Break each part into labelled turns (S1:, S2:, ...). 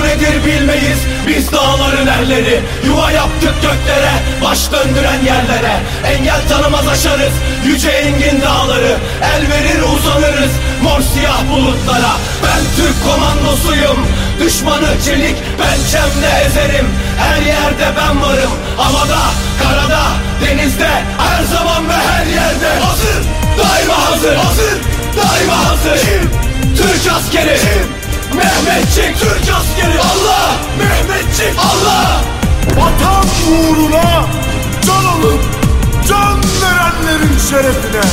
S1: nedir bilmeyiz. Biz dağların erleri Yuva yaptık göklere Baş döndüren yerlere. Engel tanımaz aşarız Yüce engin dağları. El verir uzanırız Mor siyah bulutlara. Ben Türk komandosuyum Düşmanı çelik pençemle ezerim. Her yerde ben varım Havada, karada, denizde Her zaman ve her yerde. Hazır, daima hazır. Hazır, daima hazır. Kim? Türk askeri. Kim? Mehmetçik Türk askeri. Allah! Mehmetçik Allah!
S2: Vatan uğruna can alıp can verenlerin şerefine.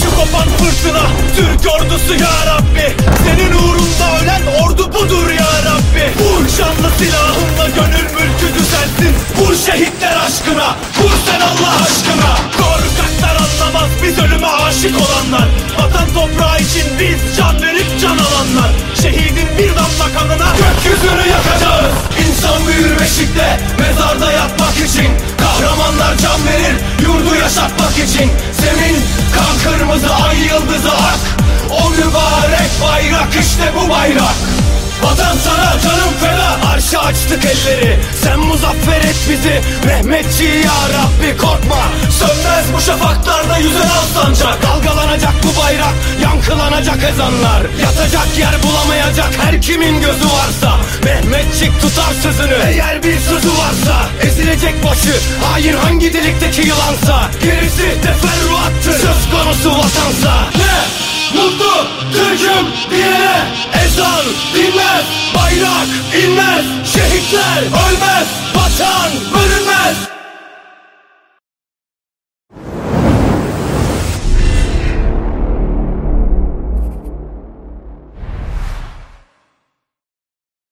S1: Şu kopan fırtına Türk ordusu ya Rabbi. Senin uğrunda ölen ordu budur ya Rabbi. Vur şanlı silahınla gönül mülkü düzelsin. Vur şehitler aşkına. Vur sen Allah aşkına. Korkaklar anlamaz biz ölüme aşık olanlar beşikte Mezarda yatmak için Kahramanlar can verir Yurdu yaşatmak için. Zemin kan kırmızı ay yıldızı ak O mübarek bayrak işte bu bayrak. Vatan sana canım feda Arşa açtık elleri. Sen muzaffer et bizi Mehmetçi ya Rabbi korkma. Sönmez bu şafaklarda yüzen al sancak Dalgalanacak bu bayrak Yankılanacak ezanlar Yatacak yer bulamayacak her kimin gözü varsa. Mehmetçik tutar sözünü Eğer bir sözü varsa. Ezilecek başı Hain hangi delikteki yılansa. Gerisi teferruattır Söz konusu vatansa. Ne? Mutlu Türk'üm diyene ezan dinmez Bayrak inmez Şehitler ölmez Vatan